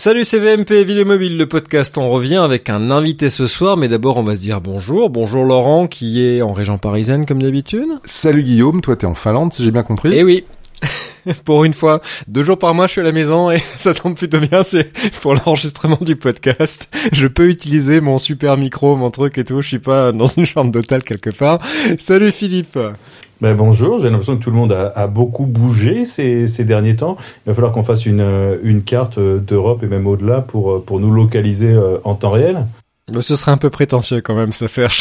Salut CVMP Vidéo Mobile, le podcast. On revient avec un invité ce soir, mais d'abord on va se dire bonjour. Bonjour Laurent qui est en région parisienne comme d'habitude. Salut Guillaume, toi t'es en Finlande si j'ai bien compris. Eh oui. pour une fois, deux jours par mois, je suis à la maison et ça tombe plutôt bien. C'est pour l'enregistrement du podcast. Je peux utiliser mon super micro, mon truc et tout. Je suis pas dans une chambre d'hôtel quelque part. Salut Philippe. Ben bonjour, j'ai l'impression que tout le monde a, beaucoup bougé ces, derniers temps. Il va falloir qu'on fasse une, carte d'Europe et même au-delà pour, pour nous localiser euh, en temps réel. Mais ce serait un peu prétentieux quand même, ça faire.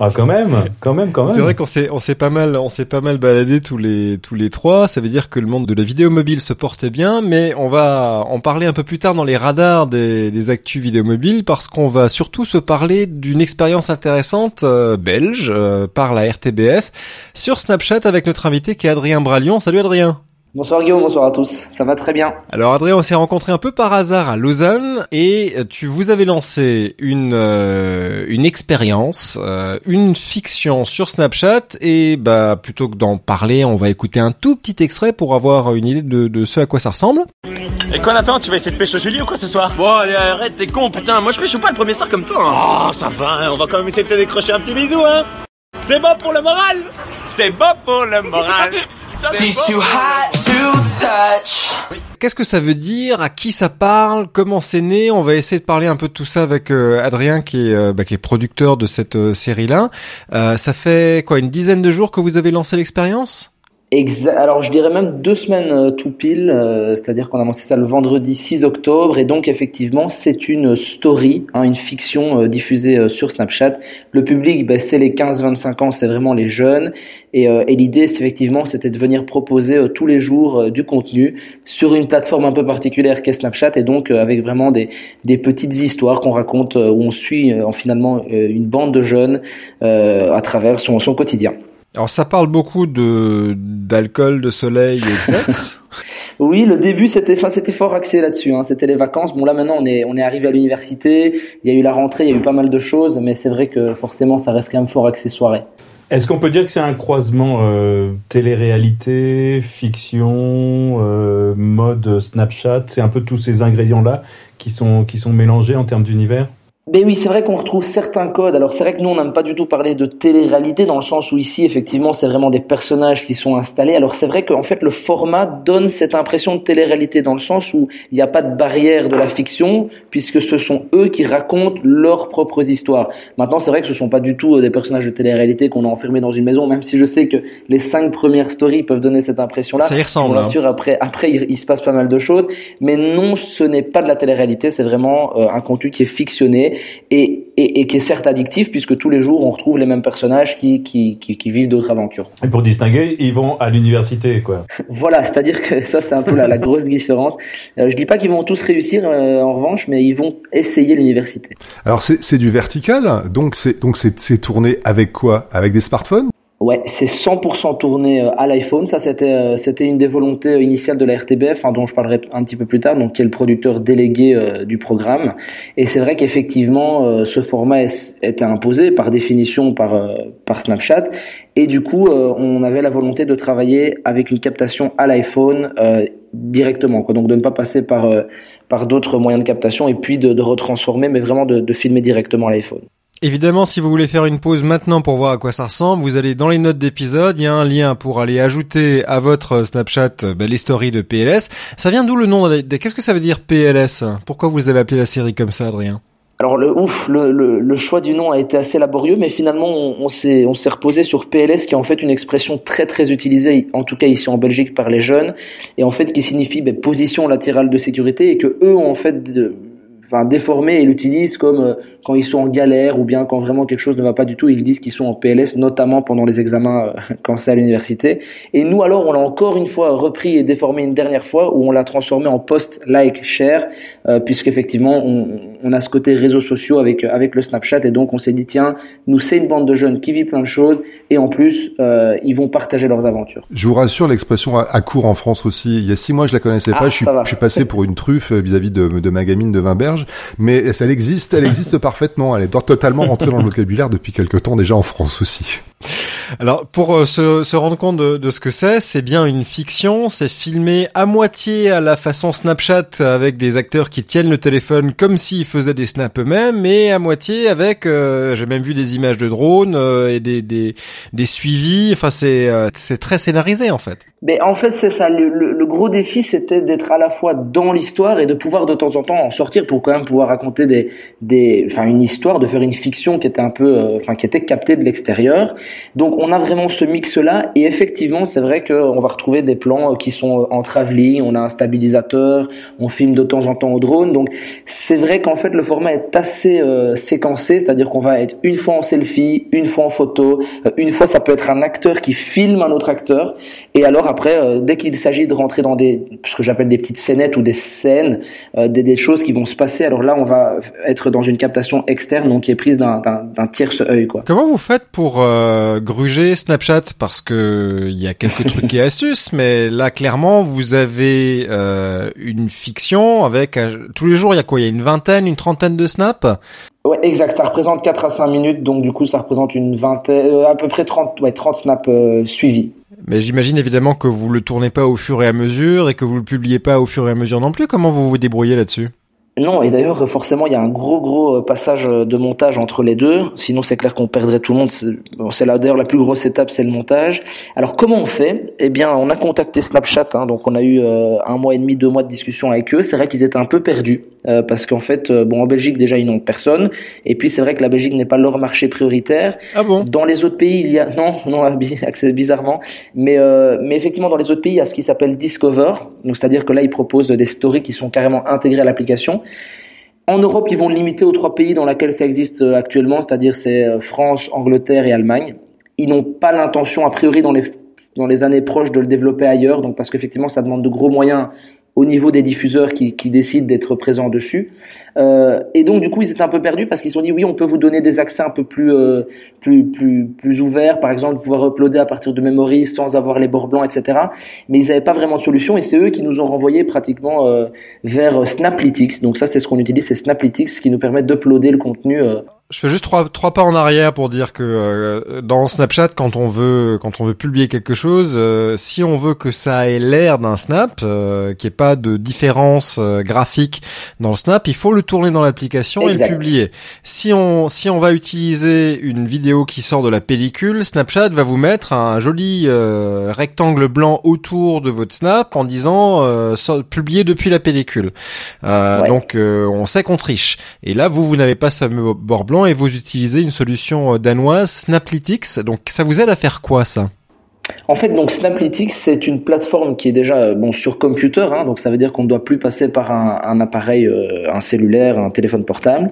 ah quand même, quand même, quand même. C'est vrai qu'on s'est on s'est pas mal on s'est pas mal baladé tous les tous les trois. Ça veut dire que le monde de la vidéo mobile se portait bien, mais on va en parler un peu plus tard dans les radars des, des actus vidéo mobile parce qu'on va surtout se parler d'une expérience intéressante euh, belge euh, par la RTBF sur Snapchat avec notre invité qui est Adrien Bralion. Salut Adrien. Bonsoir Guillaume, bonsoir à tous. Ça va très bien. Alors Adrien, on s'est rencontré un peu par hasard à Lausanne et tu vous avez lancé une euh, une expérience, euh, une fiction sur Snapchat et bah plutôt que d'en parler, on va écouter un tout petit extrait pour avoir une idée de, de ce à quoi ça ressemble. Et quoi Nathan, tu vas essayer de pêcher Julie ou quoi ce soir? Bon allez arrête, t'es con putain, moi je pêche pas le premier soir comme toi. Hein. Oh ça va, on va quand même essayer de te décrocher un petit bisou hein. C'est bon pour le moral C'est bon pour le moral. Qu'est-ce que ça veut dire? À qui ça parle? Comment c'est né? On va essayer de parler un peu de tout ça avec euh, Adrien qui est, euh, bah, qui est producteur de cette euh, série-là. ça fait quoi? Une dizaine de jours que vous avez lancé l'expérience? Alors je dirais même deux semaines euh, tout pile, euh, c'est-à-dire qu'on a lancé ça le vendredi 6 octobre et donc effectivement c'est une story, hein, une fiction euh, diffusée sur Snapchat. Le public ben, c'est les 15-25 ans, c'est vraiment les jeunes et, et l'idée effectivement c'était de venir proposer tous les jours du contenu sur une plateforme un peu particulière qu'est Snapchat et donc avec vraiment des, des petites histoires qu'on raconte où on suit en finalement une bande de jeunes à travers son, son quotidien. Alors ça parle beaucoup de d'alcool, de soleil et de sexe. oui, le début c'était enfin c'était fort axé là-dessus. Hein. C'était les vacances. Bon là maintenant on est on est arrivé à l'université. Il y a eu la rentrée, il y a eu pas mal de choses, mais c'est vrai que forcément ça reste quand même fort axé soirée. Est-ce qu'on peut dire que c'est un croisement euh, télé-réalité, fiction, euh, mode Snapchat? C'est un peu tous ces ingrédients là qui sont qui sont mélangés en termes d'univers? Ben oui, c'est vrai qu'on retrouve certains codes. Alors c'est vrai que nous, on n'aime pas du tout parler de télé-réalité dans le sens où ici, effectivement, c'est vraiment des personnages qui sont installés. Alors c'est vrai qu'en fait, le format donne cette impression de télé-réalité dans le sens où il n'y a pas de barrière de la fiction puisque ce sont eux qui racontent leurs propres histoires. Maintenant, c'est vrai que ce sont pas du tout euh, des personnages de télé-réalité qu'on a enfermés dans une maison, même si je sais que les cinq premières stories peuvent donner cette impression-là. Ça y ressemble. Bien hein. sûr, après, après, il, se passe pas mal de choses, mais non, ce n'est pas de la télé-réalité. C'est vraiment euh, un contenu qui est fictionné et, et, et, qui est certes addictif puisque tous les jours on retrouve les mêmes personnages qui, qui, qui, qui vivent d'autres aventures. Et pour distinguer, ils vont à l'université quoi. voilà, c'est-à-dire que ça c'est un peu la, la grosse différence. Euh, je dis pas qu'ils vont tous réussir euh, en revanche, mais ils vont essayer l'université. Alors c'est du vertical, donc c'est donc c'est tourné avec quoi? Avec des smartphones? Ouais, c'est 100% tourné euh, à l'iPhone. Ça, c'était euh, c'était une des volontés euh, initiales de la RTBF, hein, dont je parlerai un petit peu plus tard, donc qui est le producteur délégué du programme. Et c'est vrai qu'effectivement, ce format était imposé par définition par par Snapchat. Et du coup, on avait la volonté de travailler avec une captation à l'iPhone directement, quoi. Donc de ne pas passer par par d'autres moyens de captation et puis de, de retransformer, mais vraiment de, de filmer directement l'iPhone. Évidemment, si vous voulez faire une pause maintenant pour voir à quoi ça ressemble, vous allez dans les notes d'épisode, il y a un lien pour aller ajouter à votre Snapchat ben, les de PLS. Ça vient d'où le nom Qu'est-ce que ça veut dire PLS Pourquoi vous avez appelé la série comme ça, Adrien? Alors le ouf, le, le, choix du nom a été assez laborieux, mais finalement on, on s'est on s'est reposé sur PLS, qui est en fait une expression très très utilisée, en tout cas ici en Belgique par les jeunes, et en fait qui signifie ben, position latérale de sécurité, et que eux ont en fait de, enfin déformé et l'utilisent comme euh, quand ils sont en galère ou bien quand vraiment quelque chose ne va pas du tout, ils disent qu'ils sont en PLS, notamment pendant les examens euh, quand c'est à l'université. Et nous alors, on l'a encore une fois repris et déformé une dernière fois où on l'a transformé en post, like, share, euh, puisqu'effectivement on, on a ce côté réseaux sociaux avec avec le Snapchat et donc on s'est dit tiens, nous c'est une bande de jeunes qui vit plein de choses et en plus euh, ils vont partager leurs aventures. Je vous rassure, l'expression à court en France aussi. Il y a six mois, je la connaissais ah, pas. Je suis, je suis passé pour une truffe vis-à-vis de, de ma gamine de Vinberge mais elle existe, elle existe parfaitement. Elle est totalement rentrée dans le vocabulaire depuis quelque temps déjà en France aussi. Alors pour euh, se, se, rendre compte de, de ce que c'est, c'est bien une fiction, c'est filmé à moitié à la façon Snapchat avec des acteurs qui tiennent le téléphone comme s'ils faisaient des snaps eux-mêmes, et à moitié avec, euh, j'ai même vu des images de drones euh, et des, des, des, suivis, enfin c'est c'est très scénarisé en fait. Mais en fait c'est ça, le, le, gros défi c'était d'être à la fois dans l'histoire et de pouvoir de temps en temps en sortir pour quand même pouvoir raconter des, des, enfin une histoire, de faire une fiction qui était un peu, enfin qui était captée de l'extérieur. Donc on a vraiment ce mix-là. Et effectivement, c'est vrai qu'on va retrouver des plans qui sont en travelling, on a un stabilisateur, on filme de temps en temps au drone. Donc c'est vrai qu'en fait le format est assez euh, séquencé, c'est-à-dire qu'on va être une fois en selfie, une fois en photo, euh, une fois ça peut être un acteur qui filme un autre acteur. Et alors après euh, dès qu'il s'agit de rentrer dans des ce que j'appelle des petites scénettes ou des scènes, des, des, choses qui vont se passer, alors là on va être dans une captation externe donc qui est prise d'un tierce œil quoi. Comment vous faites pour gruger Snapchat? Parce que il y a quelques trucs et astuces, mais là clairement vous avez euh, une fiction avec euh, tous les jours il y a quoi? Il y a une vingtaine, une trentaine de snaps? Ouais, exact. Ça représente 4 à 5 minutes, donc du coup ça représente une vingtaine, euh, à peu près 30, ouais, 30 snaps suivis. Mais j'imagine évidemment que vous le tournez pas au fur et à mesure et que vous le publiez pas au fur et à mesure non plus. Comment vous vous débrouillez là-dessus? Non, et d'ailleurs, forcément, il y a un gros, gros euh, passage euh, de montage entre les deux. Sinon, c'est clair qu'on perdrait tout le monde. C'est là, d'ailleurs, la plus grosse étape, c'est le montage. Alors, comment on fait? Eh bien, on a contacté Snapchat. Hein, donc, on a eu euh, un mois et demi, deux mois de discussion avec eux. C'est vrai qu'ils étaient un peu perdus. Euh, parce qu'en fait, euh, bon, en Belgique déjà ils n'ont personne, et puis c'est vrai que la Belgique n'est pas leur marché prioritaire. Ah bon? Dans les autres pays, il y a non, non, bizarrement, mais euh, mais effectivement dans les autres pays, il y a ce qui s'appelle Discover, donc c'est-à-dire que là ils proposent des stories qui sont carrément intégrées à l'application. En Europe, ils vont limiter aux trois pays dans lesquels ça existe actuellement, c'est-à-dire c'est France, Angleterre et Allemagne. Ils n'ont pas l'intention a priori dans les dans les années proches de le développer ailleurs, donc parce qu'effectivement ça demande de gros moyens au niveau des diffuseurs qui, qui décident d'être présents dessus. Euh, et donc du coup ils étaient un peu perdus parce qu'ils se sont dit oui on peut vous donner des accès un peu plus euh, plus plus plus ouverts, par exemple pouvoir uploader à partir de memory sans avoir les bords blancs, etc. Mais ils n'avaient pas vraiment de solution et c'est eux qui nous ont renvoyé pratiquement euh, vers Snaplytics. Donc ça c'est ce qu'on utilise, c'est Snaplytics qui nous permet d'uploader le contenu euh, je fais juste trois, trois pas en arrière pour dire que euh, dans Snapchat, quand on veut quand on veut publier quelque chose, euh, si on veut que ça ait l'air d'un snap, euh, qu'il n'y ait pas de différence euh, graphique dans le snap, il faut le tourner dans l'application et le publier. Si on si on va utiliser une vidéo qui sort de la pellicule, Snapchat va vous mettre un joli rectangle blanc autour de votre snap en disant publier depuis la pellicule. Donc on sait qu'on triche. Et là, vous vous n'avez pas ce bord blanc et vous utilisez une solution euh, danoise, Snaplytics? Donc ça vous aide à faire quoi ça? En fait, donc Snaplytics, c'est une plateforme qui est déjà euh, bon sur computer, hein, donc ça veut dire qu'on ne doit plus passer par un, appareil, euh, un cellulaire, un téléphone portable.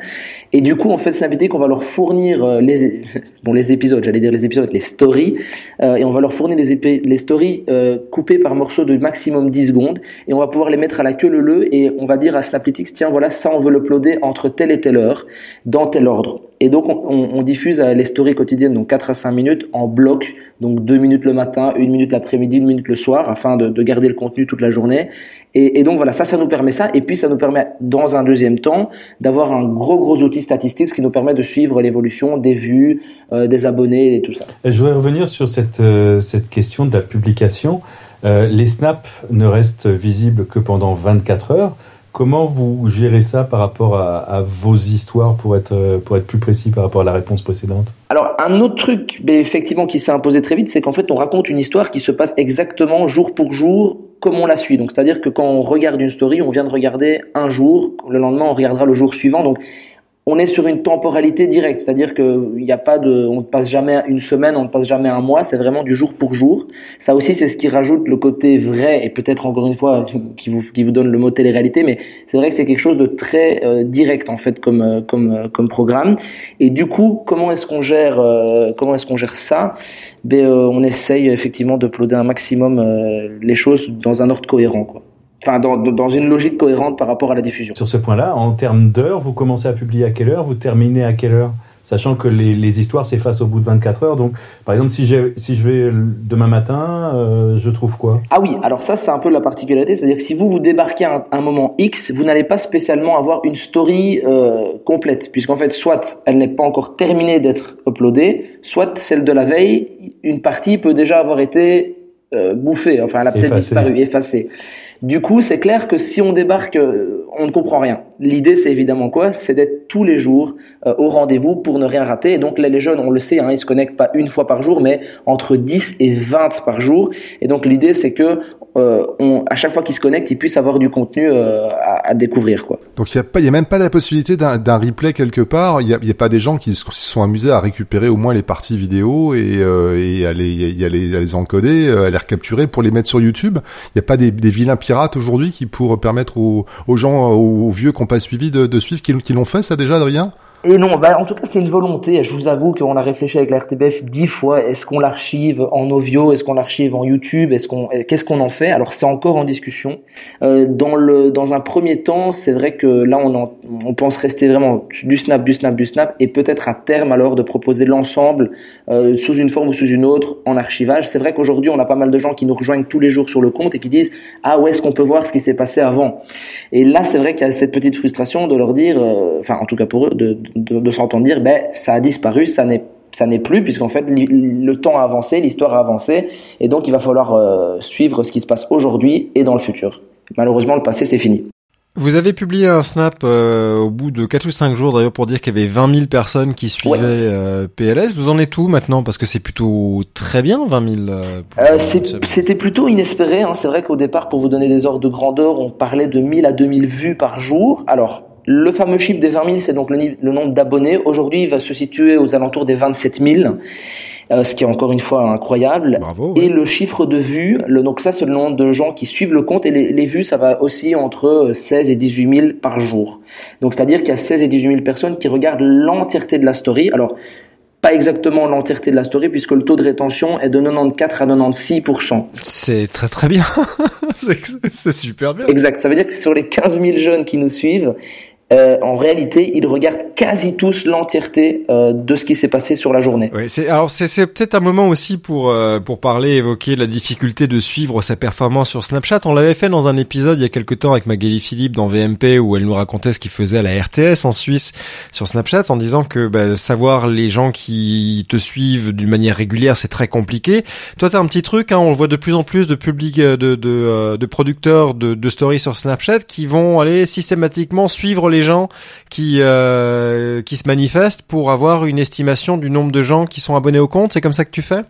Et du coup, en fait, Snaplytics, on va leur fournir les bon les épisodes, j'allais dire les épisodes, les stories, et on va leur fournir les, stories coupées par morceaux de maximum 10 secondes, et on va pouvoir les mettre à la queue leu et on va dire à Snaplytics, tiens, voilà, ça, on veut l'uploader entre telle et telle heure, dans tel ordre. Et donc, on, diffuse les stories quotidiennes, donc 4 à 5 minutes, en bloc, donc 2 minutes le matin, 1 minute l'après-midi, 1 minute le soir, afin de, de, garder le contenu toute la journée. Et, donc voilà, ça, ça nous permet ça. Et puis, ça nous permet, dans un deuxième temps, d'avoir un gros, gros outil statistique, ce qui nous permet de suivre l'évolution des vues, euh, des abonnés et tout ça. Je voudrais revenir sur cette, euh, cette question de la publication. Euh, les snaps ne restent visibles que pendant 24 heures. Comment vous gérez ça par rapport à, vos histoires pour être, pour être plus précis par rapport à la réponse précédente? Alors, un autre truc, effectivement, qui s'est imposé très vite, c'est qu'en fait, on raconte une histoire qui se passe exactement jour pour jour comme on la suit. Donc, c'est-à-dire que quand on regarde une story, on vient de regarder un jour, le lendemain, on regardera le jour suivant. On est sur une temporalité directe, c'est-à-dire qu'il n'y a pas de, on ne passe jamais une semaine, on ne passe jamais un mois, c'est vraiment du jour pour jour. Ça aussi, c'est ce qui rajoute le côté vrai et peut-être encore une fois qui vous qui vous donne le mot télé-réalité, mais c'est vrai que c'est quelque chose de très euh, direct en fait comme euh, comme euh, comme programme. Et du coup, comment est-ce qu'on gère comment est-ce qu'on gère ça? Ben, on essaye effectivement de ploder un maximum les choses dans un ordre cohérent, quoi enfin dans, dans, une logique cohérente par rapport à la diffusion. Sur ce point-là, en termes d'heures, vous commencez à publier à quelle heure Vous terminez à quelle heure sachant que les, les histoires s'effacent au bout de 24 heures. Donc, par exemple, si, si je vais demain matin, euh, je trouve quoi? Ah oui, alors ça, c'est un peu la particularité, c'est-à-dire que si vous vous débarquez à un, moment X, vous n'allez pas spécialement avoir une story euh, complète, puisqu'en fait, soit elle n'est pas encore terminée d'être uploadée, soit celle de la veille, une partie peut déjà avoir été euh, bouffée, enfin, elle a peut-être disparu, effacée. Du coup, c'est clair que si on débarque, euh, on ne comprend rien. L'idée, c'est évidemment quoi? C'est d'être tous les jours euh, au rendez-vous pour ne rien rater. Et donc là, les jeunes, on le sait, hein, ils se connectent pas une fois par jour, mais entre 10 et 20 par jour. Et donc l'idée, c'est que euh, on, à chaque fois qu'ils se connectent, ils puissent avoir du contenu euh, à, à, découvrir. Quoi. Donc il n'y a, a même pas la possibilité d'un replay quelque part. Il n'y a, a, pas des gens qui se sont amusés à récupérer au moins les parties vidéo et, euh, et à, les, à, les, à les encoder, à les recapturer pour les mettre sur YouTube. Il n'y a pas des, des vilains pirates aujourd'hui qui pourraient permettre aux, aux gens, aux, vieux qui n'ont pas suivi de, de suivre, qui l'ont fait ça déjà, Adrien? Et non, bah, en tout cas, c'était une volonté. Je vous avoue qu'on a réfléchi avec la RTBF dix fois. Est-ce qu'on l'archive en Ovio Est-ce qu'on l'archive en YouTube? Est-ce qu'on, qu'est-ce qu'on en fait? Alors, c'est encore en discussion. Euh, dans le, dans un premier temps, c'est vrai que là, on, on pense rester vraiment du snap, du snap, du snap, et peut-être à terme alors de proposer l'ensemble euh, sous une forme ou sous une autre en archivage. C'est vrai qu'aujourd'hui, on a pas mal de gens qui nous rejoignent tous les jours sur le compte et qui disent ah ouais, est-ce qu'on peut voir ce qui s'est passé avant? Et là, c'est vrai qu'il y a cette petite frustration de leur dire, euh, enfin, en tout cas pour eux, de de, s'entendre dire, ben, ça a disparu, ça n'est ça n'est plus puisqu'en fait le temps a avancé, l'histoire a avancé et donc il va falloir euh, suivre ce qui se passe aujourd'hui et dans le futur. Malheureusement le passé c'est fini. Vous avez publié un snap euh, au bout de 4 ou 5 jours d'ailleurs pour dire qu'il y avait 20 000 personnes qui suivaient euh, PLS. Vous en êtes où maintenant? Parce que c'est plutôt très bien 20 000. C'était plutôt inespéré. Hein. C'est vrai qu'au départ, pour vous donner des ordres de grandeur, on parlait de 1000 à 2000 vues par jour. Alors le fameux chiffre des 20 000, c'est donc le, nombre d'abonnés. Aujourd'hui, il va se situer aux alentours des 27 000. Euh, ce qui est encore une fois incroyable. Et le chiffre de vues, le, donc ça c'est le nombre de gens qui suivent le compte et les, vues ça va aussi entre 16 et 18 000 par jour. Donc c'est-à-dire qu'il y a 16 et 18 000 personnes qui regardent l'entièreté de la story. Alors pas exactement l'entièreté de la story puisque le taux de rétention est de 94 à 96% C'est très très bien. c'est super bien. Exact. Ça veut dire que sur les 15 000 jeunes qui nous suivent, euh, en réalité, ils regardent quasi tous l'entièreté euh, de ce qui s'est passé sur la journée. Oui, c'est alors c'est peut-être un moment aussi pour euh, pour parler évoquer la difficulté de suivre sa performance sur Snapchat. On l'avait fait dans un épisode il y a quelque temps avec Magali Philippe dans VMP où elle nous racontait ce qu'il faisait à la RTS en Suisse sur Snapchat en disant que bah, savoir les gens qui te suivent d'une manière régulière c'est très compliqué. Toi t'as un petit truc, hein, on le voit de plus en plus de publics de de, de, de producteurs de, de stories sur Snapchat qui vont aller systématiquement suivre les gens qui euh, qui se manifestent pour avoir une estimation du nombre de gens qui sont abonnés au compte. C'est comme ça que tu fais?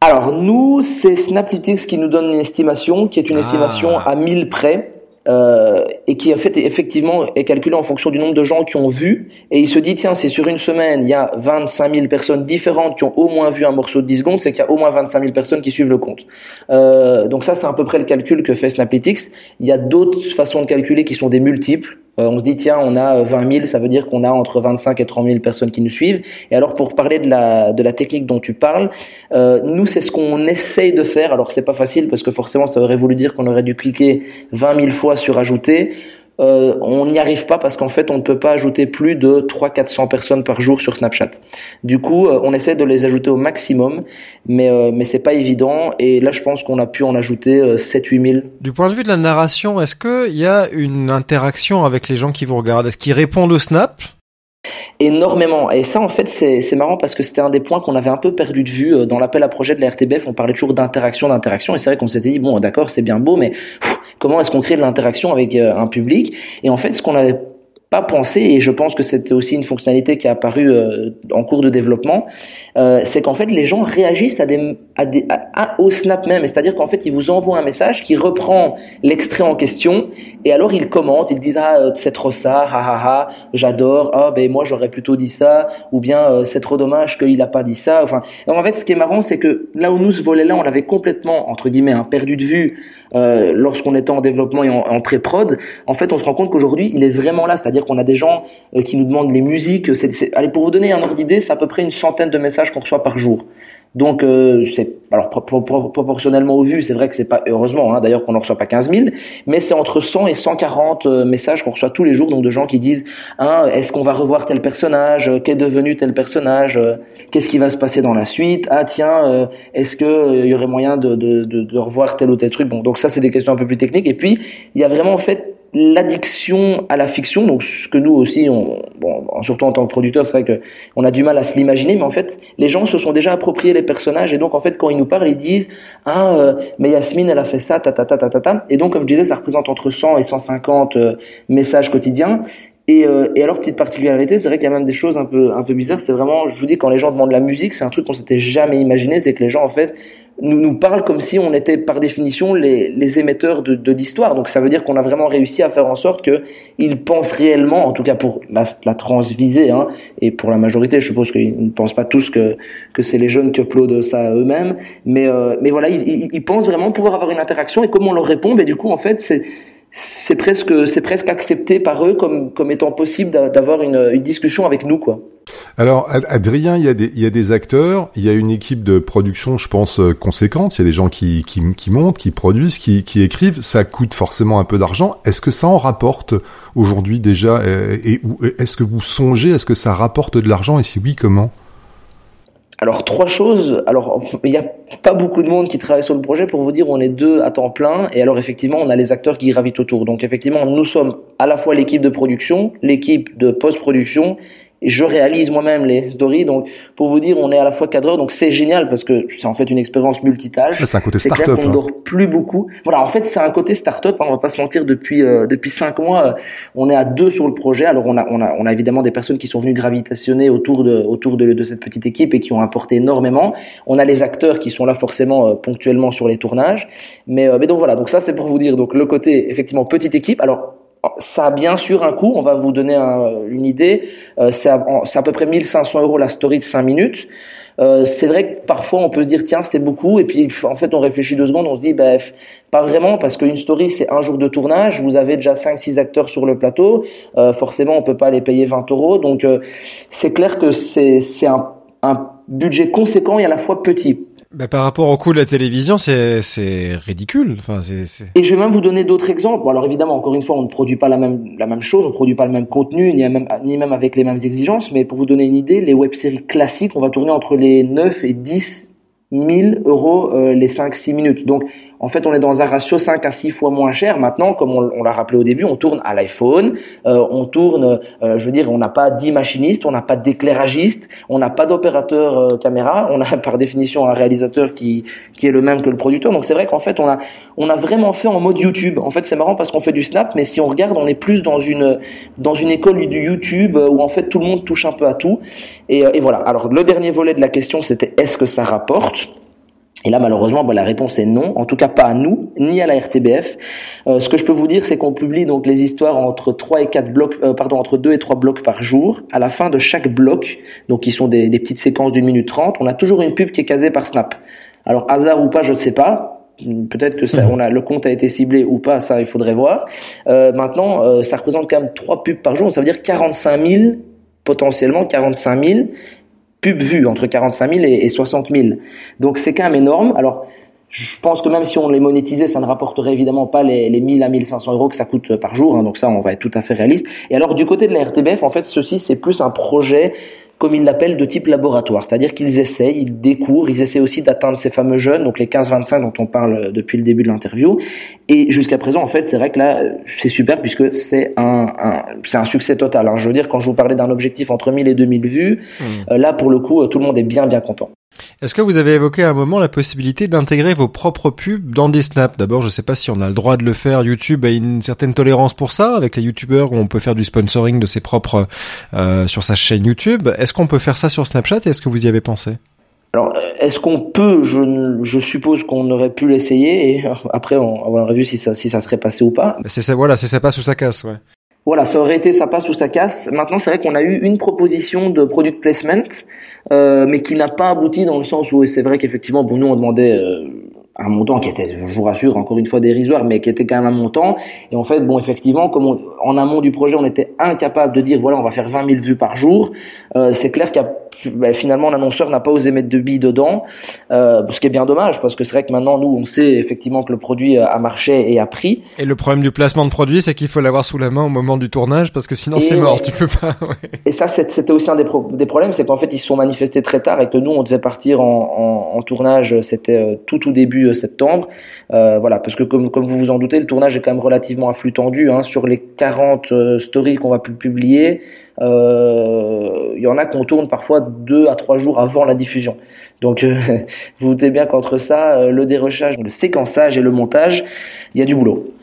Alors nous, c'est Snaplytics qui nous donne une estimation, qui est une ah. estimation à 1000 près. Euh, et qui en fait effectivement est calculé en fonction du nombre de gens qui ont vu. Et il se dit tiens c'est sur une semaine il y a 25 000 personnes différentes qui ont au moins vu un morceau de 10 secondes c'est qu'il y a au moins 25 000 personnes qui suivent le compte. Euh, donc ça c'est à peu près le calcul que fait Snaplytics il y a d'autres façons de calculer qui sont des multiples on se dit tiens, on a 20 000, ça veut dire qu'on a entre 25 et 30 000 personnes qui nous suivent. Et alors pour parler de la de la technique dont tu parles, euh, nous c'est ce qu'on essaye de faire. Alors c'est pas facile parce que forcément ça aurait voulu dire qu'on aurait dû cliquer 20 000 fois sur ajouter. Euh, on n'y arrive pas parce qu'en fait on ne peut pas ajouter plus de 300-400 personnes par jour sur Snapchat. Du coup, euh, on essaie de les ajouter au maximum, mais euh, mais c'est pas évident. Et là, je pense qu'on a pu en ajouter 7-8 000. Du point de vue de la narration, est-ce qu'il y a une interaction avec les gens qui vous regardent? Est-ce qu'ils répondent au Snap? Énormément. Et ça, en fait, c'est marrant parce que c'était un des points qu'on avait un peu perdu de vue euh, dans l'appel à projet de la RTBF. On parlait toujours d'interaction, d'interaction. Et c'est vrai qu'on s'était dit, bon, d'accord, c'est bien beau, mais comment est-ce qu'on crée de l'interaction avec euh, un public? Et en fait, ce qu'on avait pas pensé, et je pense que c'était aussi une fonctionnalité qui est apparue euh, en cours de développement, euh, c'est qu'en fait les gens réagissent à des, au snap même, c'est-à-dire qu'en fait ils vous envoient un message qui reprend l'extrait en question, et alors ils commentent, ils disent ah euh, c'est trop ça, ha ha ha, j'adore, ah ben moi j'aurais plutôt dit ça, ou bien c'est trop dommage qu'il a pas dit ça, enfin donc en fait ce qui est marrant c'est que là où nous ce volet-là on l'avait complètement entre guillemets hein, perdu de vue euh, lorsqu'on était en développement et en, pré-prod, en fait, on se rend compte qu'aujourd'hui, il est vraiment là. C'est-à-dire qu'on a des gens euh, qui nous demandent les musiques. allez, pour vous donner un ordre d'idée, c'est à peu près une centaine de messages qu'on reçoit par jour. Donc euh, c'est alors proportionnellement au vu, c'est vrai que c'est pas heureusement hein, d'ailleurs qu'on ne reçoit pas 15 000, mais c'est entre 100 et 140 euh, messages qu'on reçoit tous les jours donc de gens qui disent hein, est-ce qu'on va revoir tel personnage, qu'est devenu tel personnage, qu'est-ce qui va se passer dans la suite, ah tiens est-ce que il y aurait moyen de, de, revoir tel ou tel truc? Bon donc ça c'est des questions un peu plus techniques et puis il y a vraiment en fait l'addiction à la fiction, donc ce que nous aussi, on, bon, surtout en tant que producteur, c'est vrai que on a du mal à se l'imaginer, mais en fait, les gens se sont déjà appropriés les personnages, et donc en fait, quand ils nous parlent, ils disent ah, euh, mais Yasmine, elle a fait ça, ta ta ta ta ta ta, et donc comme je disais, ça représente entre 100 et 150 euh, messages quotidiens. Et, euh, et, alors petite particularité, c'est vrai qu'il y a même des choses un peu un peu bizarres. C'est vraiment, je vous dis, quand les gens demandent la musique, c'est un truc qu'on s'était jamais imaginé, c'est que les gens en fait nous, nous parle comme si on était par définition les, les émetteurs de, de l'histoire. Donc ça veut dire qu'on a vraiment réussi à faire en sorte qu'ils pensent réellement, en tout cas pour la, la transvisée, hein, et pour la majorité, je suppose qu'ils ne pensent pas tous que, que c'est les jeunes qui uploadent ça eux-mêmes, mais, euh, mais voilà, ils, ils, pensent vraiment pouvoir avoir une interaction, et comme on leur répond, ben, du coup, en fait, c'est c'est presque c'est presque accepté par eux comme comme étant possible d'avoir une, une discussion avec nous quoi. Alors, Adrien, il y, a des, il y a des acteurs, il y a une équipe de production, je pense, euh, conséquente. Il y a des gens qui, qui, qui montent, qui produisent, qui, qui écrivent. Ça coûte forcément un peu d'argent. Est-ce que ça en rapporte aujourd'hui déjà euh, Et est-ce que vous songez Est-ce que ça rapporte de l'argent Et si oui, comment? Alors trois choses. Alors il n'y a pas beaucoup de monde qui travaille sur le projet. Pour vous dire, on est deux à temps plein. Et alors effectivement, on a les acteurs qui gravitent autour. Donc effectivement, nous sommes à la fois l'équipe de production, l'équipe de post-production et je réalise moi-même les stories. Donc, pour vous dire, on est à la fois cadreur, donc c'est génial parce que c'est en fait une expérience multitâche. C'est un côté start-up. On hein. dort plus beaucoup. Voilà, en fait, c'est un côté start-up. Hein, on va pas se mentir. Depuis euh, depuis cinq mois, euh, on est à deux sur le projet. Alors, on a on a on a évidemment des personnes qui sont venues gravitationner autour de autour de, de cette petite équipe et qui ont apporté énormément. On a les acteurs qui sont là forcément euh, ponctuellement sur les tournages. Mais mais donc voilà. Donc ça, c'est pour vous dire. Donc le côté effectivement petite équipe. Alors ça a bien sûr un coût, on va vous donner une idée, euh, c'est à, peu près 1500 euros la story de 5 minutes. Euh, c'est vrai que parfois on peut se dire tiens c'est beaucoup. Et puis en fait on réfléchit deux secondes on se dit bah, pas vraiment parce qu'une story c'est un jour de tournage. Vous avez déjà 5-6 acteurs sur le plateau. Euh, forcément on peut pas les payer 20 euros. Donc c'est clair que c'est un, un budget conséquent et à la fois petit bah, par rapport au coût de la télévision, c'est ridicule. Enfin, c'est. Et je vais même vous donner d'autres exemples. Bon, alors évidemment, encore une fois, on ne produit pas la même la même chose, on ne produit pas le même contenu, ni même ni même avec les mêmes exigences. Mais pour vous donner une idée, les web-séries classiques, on va tourner entre les 9 et 10 000 euros euh, les 5-6 minutes. Donc en fait, on est dans un ratio 5 à 6 fois moins cher. Maintenant, comme on, l'a rappelé au début, on tourne à l'iPhone, euh, on tourne, euh, je veux dire, on n'a pas 10 machinistes, on n'a pas d'éclairagiste, on n'a pas d'opérateur euh, caméra, on a par définition un réalisateur qui, qui est le même que le producteur. Donc c'est vrai qu'en fait, on a, on a vraiment fait en mode YouTube. En fait, c'est marrant parce qu'on fait du snap, mais si on regarde, on est plus dans une, dans une école du YouTube où en fait tout le monde touche un peu à tout. Et, et voilà. Alors le dernier volet de la question, c'était est-ce que ça rapporte? Et là, malheureusement, bah, la réponse est non. En tout cas, pas à nous, ni à la RTBF. Euh, ce que je peux vous dire, c'est qu'on publie donc les histoires entre 3 et 4 blocs, euh, pardon, entre 2 et 3 blocs par jour. À la fin de chaque bloc, donc qui sont des, des petites séquences d'une minute trente, on a toujours une pub qui est casée par Snap. Alors, hasard ou pas, je ne sais pas. Peut-être que ça, mhm. on a, le compte a été ciblé ou pas, ça, il faudrait voir. Euh, maintenant, euh, ça représente quand même 3 pubs par jour. Ça veut dire 45 000 potentiellement 45 000 pubs vues, entre 45 000 et, 60 000. Donc c'est quand même énorme. Alors, je pense que même si on les monétisait, ça ne rapporterait évidemment pas les, les 1000 à 1500 euros que ça coûte par jour. Hein. donc ça, on va être tout à fait réaliste. Et alors, du côté de la RTBF, en fait, ceci, c'est plus un projet comme ils l'appellent, de type laboratoire. C'est-à-dire qu'ils essayent, ils découvrent, ils essaient aussi d'atteindre ces fameux jeunes, donc les 15-25 dont on parle depuis le début de l'interview. Et jusqu'à présent, en fait, c'est vrai que là, c'est super puisque c'est un, un c'est un succès total. Hein. Je veux dire, quand je vous parlais d'un objectif entre 1000 et 2000 vues, mmh. euh, là, pour le coup, tout le monde est bien, bien content. Est-ce que vous avez évoqué à un moment la possibilité d'intégrer vos propres pubs dans des snaps? D'abord, je ne sais pas si on a le droit de le faire. YouTube a une certaine tolérance pour ça, avec les YouTubeurs où on peut faire du sponsoring de ses propres euh, sur sa chaîne YouTube. Est-ce qu'on peut faire ça sur Snapchat Est-ce que vous y avez pensé? Alors, est-ce qu'on peut? Je, je suppose qu'on aurait pu l'essayer et après on, aurait vu si ça, si ça serait passé ou pas. C'est ça, voilà, c'est ça passe ou ça casse, ouais. Voilà, ça aurait été ça passe ou ça casse. Maintenant, c'est vrai qu'on a eu une proposition de product placement euh, mais qui n'a pas abouti dans le sens où c'est vrai qu'effectivement, pour nous, on demandait euh, un montant qui était, je vous rassure, encore une fois dérisoire, mais qui était quand même un montant. Et en fait, bon, effectivement, comme en amont du projet, on était incapable de dire, voilà, on va faire 20 000 vues par jour. Euh, c'est clair qu'il y a bah, finalement l'annonceur n'a pas osé mettre de billes dedans, euh, ce qui est bien dommage parce que c'est vrai que maintenant nous on sait effectivement que le produit a marché et a pris. Et le problème du placement de produit, c'est qu'il faut l'avoir sous la main au moment du tournage parce que sinon c'est mort, tu peux pas. Ouais. Et ça c'était aussi un des, des problèmes, c'est qu'en fait ils se sont manifestés très tard et que nous on devait partir en, en, en tournage, c'était euh, tout tout début euh, septembre. Euh, voilà, parce que comme, vous vous en doutez, le tournage est quand même relativement à tendu. Hein, sur les 40 euh, stories qu'on va publier, euh, il y en a qu'on tourne parfois deux à trois jours avant la diffusion. Donc vous vous doutez bien qu'entre ça, le dérochage, le séquençage et le montage, il y a du boulot.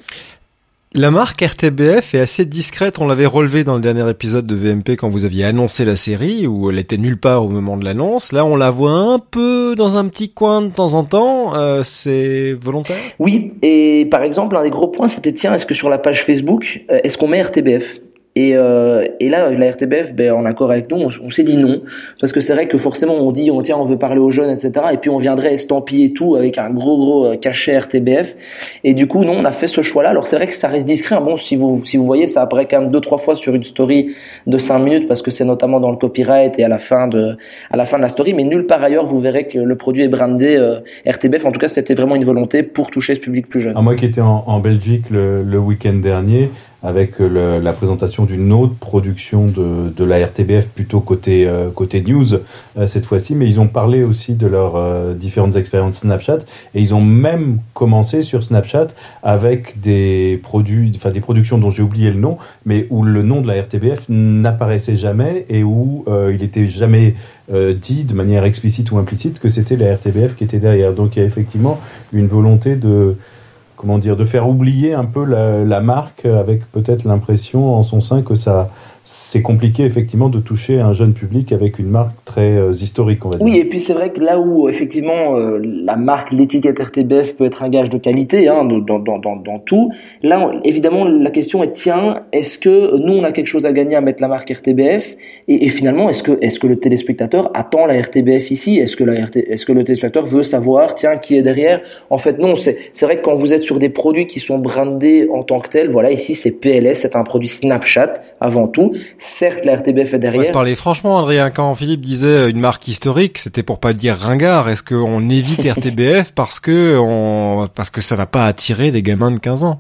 La marque RTBF est assez discrète, on l'avait relevé dans le dernier épisode de VMP quand vous aviez annoncé la série, où elle était nulle part au moment de l'annonce. Là, on la voit un peu dans un petit coin de temps en temps. Euh, c'est volontaire? Oui, et par exemple, un des gros points, c'était tiens, est-ce que sur la page Facebook, euh, est-ce qu'on met RTBF et, euh, et là, la RTBF, ben, en accord avec nous, on, s'est dit non, parce que c'est vrai que forcément, on dit, on tient, on veut parler aux jeunes, etc. Et puis on viendrait estampiller tout avec un gros gros euh, cachet RTBF. Et du coup, non, on a fait ce choix-là. Alors c'est vrai que ça reste discret. Hein. Bon, si vous si vous voyez, ça apparaît quand même deux trois fois sur une story de cinq minutes, parce que c'est notamment dans le copyright et à la fin de à la fin de la story. Mais nulle part ailleurs, vous verrez que le produit est brandé euh, RTBF. En tout cas, c'était vraiment une volonté pour toucher ce public plus jeune. À ah, moi qui étais en, en Belgique le, le week-end dernier avec le, la présentation d'une autre production de, de, la RTBF plutôt côté euh, côté news euh, cette fois-ci, mais ils ont parlé aussi de leurs euh, différentes expériences Snapchat et ils ont même commencé sur Snapchat avec des produits, enfin des productions dont j'ai oublié le nom, mais où le nom de la RTBF n'apparaissait jamais et où il était jamais dit de manière explicite ou implicite que c'était la RTBF qui était derrière. Donc il y a effectivement une volonté de comment dire, de faire oublier un peu la, la marque avec peut-être l'impression en son sein que ça, c'est compliqué effectivement de toucher un jeune public avec une marque très euh, historique, on va dire. Oui, et puis c'est vrai que là où effectivement euh, la marque, l'étiquette RTBF peut être un gage de qualité hein, dans, dans, dans, dans, tout, là évidemment la question est tiens, est-ce que nous on a quelque chose à gagner à mettre la marque RTBF et, et finalement est-ce que est-ce que le téléspectateur attend la RTBF ici? Est-ce que la RT, est-ce que le téléspectateur veut savoir tiens qui est derrière? En fait non, c'est vrai que quand vous êtes sur des produits qui sont brandés en tant que tels, voilà ici c'est PLS, c'est un produit Snapchat avant tout Certes, la RTBF est derrière. On va se parler franchement, Adrien. Quand Philippe disait une marque historique, c'était pour pas dire ringard. Est-ce qu'on évite RTBF parce que on, parce que ça va pas attirer des gamins de 15 ans?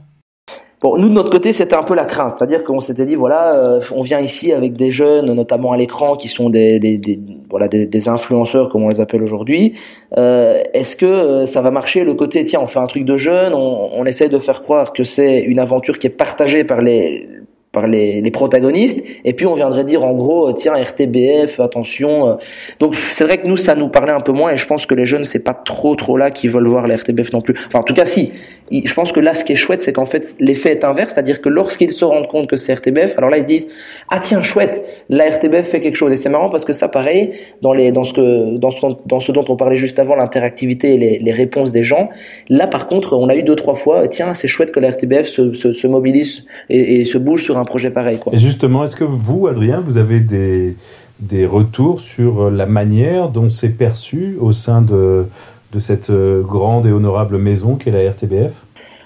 Bon, nous de notre côté, c'était un peu la crainte, c'est-à-dire qu'on s'était dit voilà, euh, on vient ici avec des jeunes, notamment à l'écran, qui sont des, des, des voilà des, des, influenceurs comme on les appelle aujourd'hui. Euh, Est-ce que euh, ça va marcher le côté tiens, on fait un truc de jeune, on, on essaie de faire croire que c'est une aventure qui est partagée par les par les, les, protagonistes et puis on viendrait dire en gros euh, tiens RTBF attention euh. donc c'est vrai que nous ça nous parlait un peu moins et je pense que les jeunes c'est pas trop trop là qui veulent voir les RTBF non plus enfin en tout cas si je pense que là, ce qui est chouette, c'est qu'en fait, l'effet est inverse, c'est-à-dire que lorsqu'ils se rendent compte que c'est RTBF, alors là, ils se disent ah tiens chouette, la RTBF fait quelque chose. Et c'est marrant parce que ça, pareil, dans les dans ce que dans ce, dans ce dont on parlait juste avant, l'interactivité et les, les, réponses des gens. Là, par contre, on a eu deux trois fois tiens c'est chouette que la RTBF se, se, se mobilise et, et, se bouge sur un projet pareil. Quoi. Et justement, est-ce que vous, Adrien, vous avez des des retours sur la manière dont c'est perçu au sein de de cette euh, grande et honorable maison qu'est la RTBF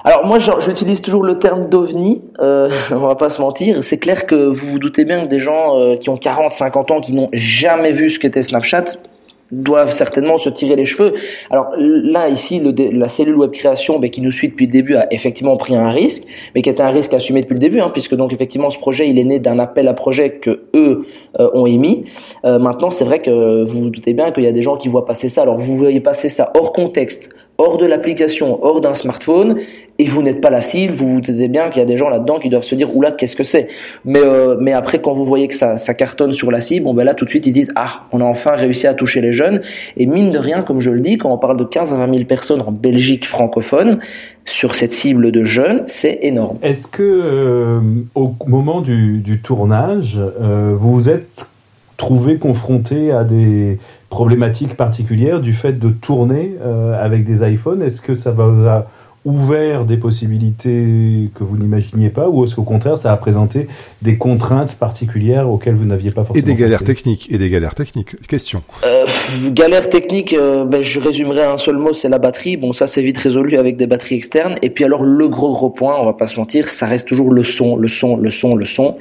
alors moi j'utilise toujours le terme d'ovni, euh, on va pas se mentir, c'est clair que vous vous doutez bien que des gens euh, qui ont 40, 50 ans, qui n'ont jamais vu ce qu'était Snapchat, doivent certainement se tirer les cheveux. Alors là, ici, le, la cellule web création ben, qui nous suit depuis le début a effectivement pris un risque, mais qui était un risque assumé depuis le début, hein, puisque donc effectivement ce projet, il est né d'un appel à projet que eux euh, ont émis. Euh, maintenant, c'est vrai que vous vous doutez bien qu'il y a des gens qui voient passer ça. Alors vous voyez passer ça hors contexte, hors de l'application, hors d'un smartphone, et vous n'êtes pas la cible, vous vous dites bien qu'il y a des gens là-dedans qui doivent se dire oula qu'est-ce que c'est? Mais euh, mais après quand vous voyez que ça, ça cartonne sur la cible, bon ben là tout de suite ils disent ah on a enfin réussi à toucher les jeunes. Et mine de rien comme je le dis quand on parle de 15 à 20 000 personnes en Belgique francophone sur cette cible de jeunes, c'est énorme. Est-ce que euh, au moment du, du tournage, euh, vous vous êtes trouvé confronté à des problématiques particulières du fait de tourner euh, avec des iPhones Est-ce que ça vous a ouvert des possibilités que vous n'imaginiez pas ou est-ce qu'au contraire ça a présenté des contraintes particulières auxquelles vous n'aviez pas forcément Et des galères pensé? techniques, et des galères techniques. Question. Euh, galères techniques, euh, ben, je résumerai un seul mot, c'est la batterie. Bon, ça c'est vite résolu avec des batteries externes. Et puis alors le gros gros point, on va pas se mentir, ça reste toujours le son, le son, le son, le son.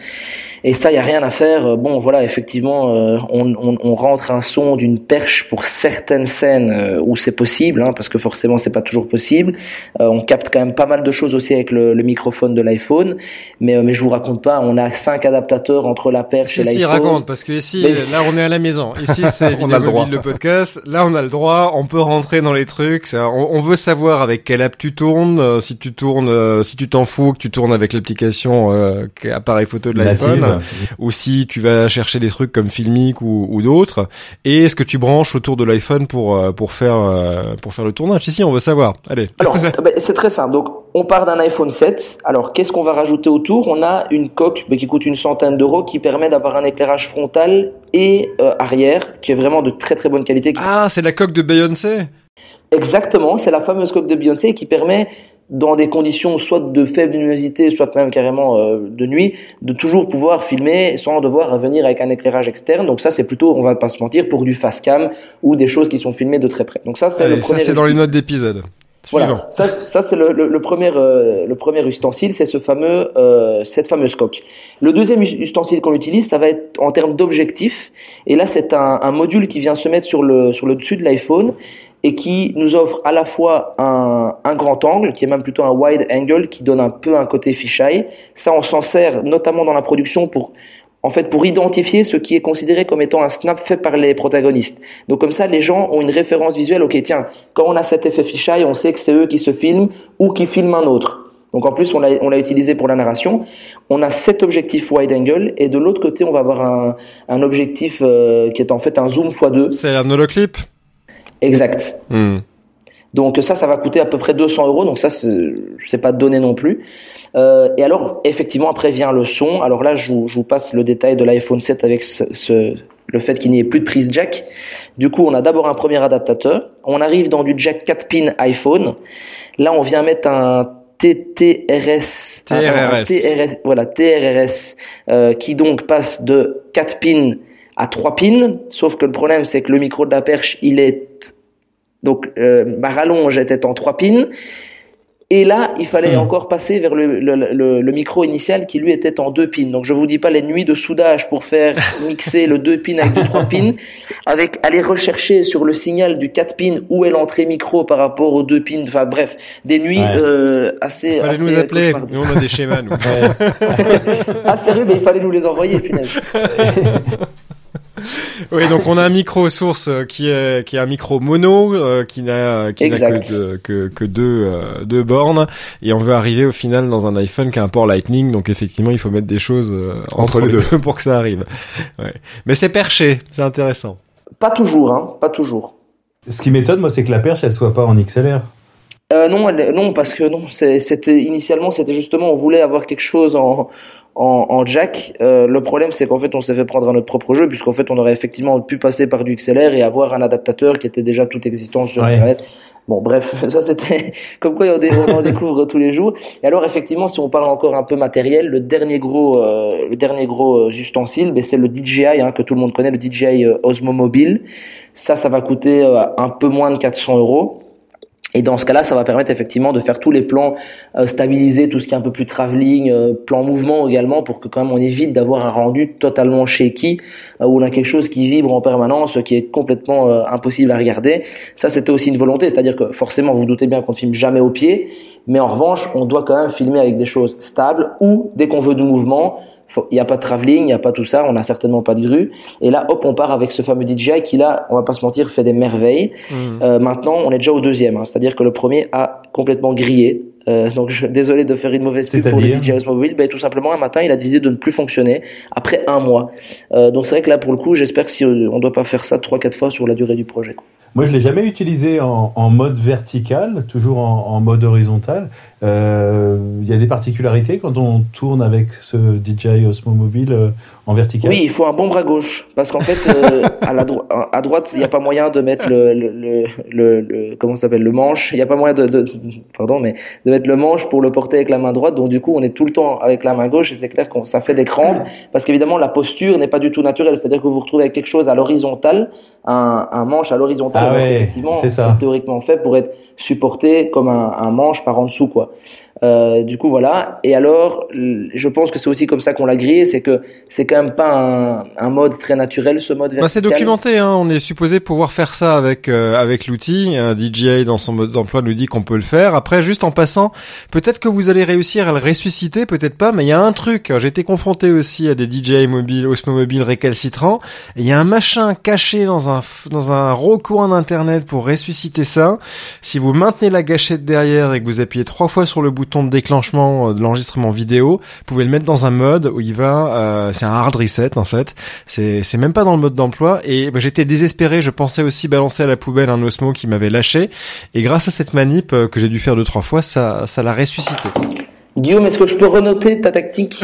Et ça, il y a rien à faire. Bon, voilà, effectivement, euh, on, on, on, rentre un son d'une perche pour certaines scènes euh, où c'est possible, hein, parce que forcément, c'est pas toujours possible. Euh, on capte quand même pas mal de choses aussi avec le, le microphone de l'iPhone, mais mais je vous raconte pas. On a cinq adaptateurs entre la perche et l'iPhone. Si, raconte, parce que ici, là, on est à la maison. Ici, c'est Vidéo Mobile le podcast. Là, on a le droit. On peut rentrer dans les trucs. Ça, on, on, veut savoir avec quelle app tu tournes, si tu tournes, si tu t'en fous, que tu tournes avec l'application appareil photo de l'iPhone, ou si tu vas chercher des trucs comme Filmic ou, ou d'autres, et est-ce que tu branches autour de l'iPhone pour euh, pour faire euh, pour faire le tournage? Si si, on veut savoir. Allez. Alors, bah, c'est très simple. Donc, on part d'un iPhone 7. Alors, qu'est-ce qu'on va rajouter autour? On a une coque bah, qui coûte une centaine d'euros, qui permet d'avoir un éclairage frontal et euh, arrière, qui est vraiment de très très bonne qualité. Ah, c'est la coque de Beyoncé? Exactement, c'est la fameuse coque de Beyoncé qui permet dans des conditions soit de faible luminosité, soit même carrément euh, de nuit, de toujours pouvoir filmer sans devoir venir avec un éclairage externe. Donc ça, c'est plutôt, on va pas se mentir, pour du fast cam ou des choses qui sont filmées de très près. Donc ça, c'est le premier. Ça, c'est dans les notes d'épisode. Voilà, ça, ça c'est le, le, le, premier, euh, le premier ustensile, c'est ce fameux, euh, cette fameuse coque. Le deuxième ustensile qu'on utilise, ça va être en termes d'objectif. Et là, c'est un, un module qui vient se mettre sur le, sur le dessus de l'iPhone et qui nous offre à la fois un, grand angle, qui est même plutôt un wide angle, qui donne un peu un côté fisheye. Ça, on s'en sert notamment dans la production pour, en fait, pour identifier ce qui est considéré comme étant un snap fait par les protagonistes. Donc comme ça, les gens ont une référence visuelle. Ok, tiens, quand on a cet effet fisheye, on sait que c'est eux qui se filment ou qui filment un autre. Donc en plus, on l'a, utilisé pour la narration. On a cet objectif wide angle et de l'autre côté, on va avoir un, un objectif euh, qui est en fait un zoom x2. C'est un holoclip Exact. Hmm. Donc ça, ça va coûter à peu près 200 euros. Donc ça, c'est pas donné non plus. Euh, et alors, effectivement, après vient le son. Alors là, je vous, je vous passe le détail de l'iPhone 7 avec ce, ce, le fait qu'il n'y ait plus de prise jack. Du coup, on a d'abord un premier adaptateur. On arrive dans du jack 4 pin iPhone. Là, on vient mettre un TTRS, TRRS, un, un TRS voilà TRRS, euh, qui donc passe de 4 pins à 3 pins. Sauf que le problème, c'est que le micro de la perche, il est donc euh, ma rallonge était en 3 pins. Et là, il fallait mmh. encore passer vers le, le, le, le, micro initial qui lui était en deux pins. Donc je vous dis pas les nuits de soudage pour faire mixer le deux pins avec le trois pins, avec aller rechercher sur le signal du 4 pins où est l'entrée micro par rapport aux deux pins. Enfin bref, des nuits ouais. euh, assez. Il fallait assez nous appeler. Nous on a des schémas. Nous. ah sérieux, mais il fallait nous les envoyer, punaise. oui, donc on a un micro source qui est qui est un micro mono euh, qui n'a qui n'a que, que, que deux euh, deux bornes et on veut arriver au final dans un iPhone qui a un port Lightning donc effectivement il faut mettre des choses euh, entre, entre, les deux, deux pour que ça arrive. Ouais. Mais c'est perché, c'est intéressant. Pas toujours, hein, pas toujours. Ce qui m'étonne moi c'est que la perche elle soit pas en XLR. Euh, non, elle, non, parce que non, c'était initialement c'était justement on voulait avoir quelque chose en en, en jack. Euh, le problème, c'est qu'en fait, on s'est fait prendre à notre propre jeu, puisqu'en fait, on aurait effectivement pu passer par du XLR et avoir un adaptateur qui était déjà tout existant sur ouais. Internet. Bon, bref, ça c'était comme quoi on, en découvre tous les jours. Et alors, effectivement, si on parle encore un peu matériel, le dernier gros, euh, le dernier gros ustensile, ben, c'est le DJI hein, que tout le monde connaît, le DJI euh, Osmo Mobile. Ça, ça va coûter euh, un peu moins de 400 euros. Et dans ce cas-là, ça va permettre effectivement de faire tous les plans euh, stabilisés, tout ce qui est un peu plus travelling, euh, plan mouvement également, pour que quand même on évite d'avoir un rendu totalement shaky, euh, où on a quelque chose qui vibre en permanence, qui est complètement euh, impossible à regarder. Ça, c'était aussi une volonté, c'est-à-dire que forcément, vous, vous doutez bien qu'on ne filme jamais au pied, mais en revanche, on doit quand même filmer avec des choses stables, ou dès qu'on veut du mouvement, il n'y a pas de travelling, il n'y a pas tout ça, on n'a certainement pas de grue. Et là, hop, on part avec ce fameux DJI qui là, on va pas se mentir, fait des merveilles. Mmh. Euh, maintenant, on est déjà au deuxième, hein, c'est-à-dire que le premier a complètement grillé. Euh, donc, je, désolé de faire une mauvaise pub pour le DJI Osmo Mobile. Ben, tout simplement, un matin, il a décidé de ne plus fonctionner après un mois. Euh, donc, c'est vrai que là, pour le coup, j'espère que si on ne doit pas faire ça trois, quatre fois sur la durée du projet. Quoi. Moi, je l'ai jamais utilisé en, en, mode vertical, toujours en, en mode horizontal. Il euh, y a des particularités quand on tourne avec ce DJI Osmo Mobile euh, en vertical? Oui, il faut un bon bras gauche parce qu'en fait, euh, à, la dro à droite, il n'y a pas moyen de mettre le, le, le, le comment s'appelle le manche. Il n'y a pas moyen de, de, pardon, mais de mettre le manche pour le porter avec la main droite. Donc du coup, on est tout le temps avec la main gauche et c'est clair que ça fait des crampes parce qu'évidemment la posture n'est pas du tout naturelle. C'est-à-dire que vous vous retrouvez avec quelque chose à l'horizontale, un, un manche à l'horizontale. Ah ouais, effectivement, c'est théoriquement fait pour être supporté comme un, un, manche par en dessous quoi. Euh, du coup, voilà. Et alors, je pense que c'est aussi comme ça qu'on l'a grillé, c'est que c'est quand même pas un, un, mode très naturel, ce mode vertical. Bah, c'est documenté, hein. On est supposé pouvoir faire ça avec euh, avec l'outil. DJI dans son mode d'emploi nous dit qu'on peut le faire. Après, juste en passant, peut-être que vous allez réussir à le ressusciter, peut-être pas, mais il y a un truc. J'ai été confronté aussi à des DJI mobiles, Osmo Mobile récalcitrants. Il y a un machin caché dans un dans un recoin d'internet pour ressusciter ça. Si vous maintenez la gâchette derrière et que vous appuyez trois fois sur le bouton bouton de déclenchement euh, de l'enregistrement vidéo, vous pouvez le mettre dans un mode où il va, euh, c'est un hard reset en fait. C'est même pas dans le mode d'emploi et bah, j'étais désespéré. Je pensais aussi balancer à la poubelle un Osmo qui m'avait lâché et grâce à cette manip euh, que j'ai dû faire deux trois fois, ça ça l'a ressuscité. Guillaume, est-ce que je peux renoter ta tactique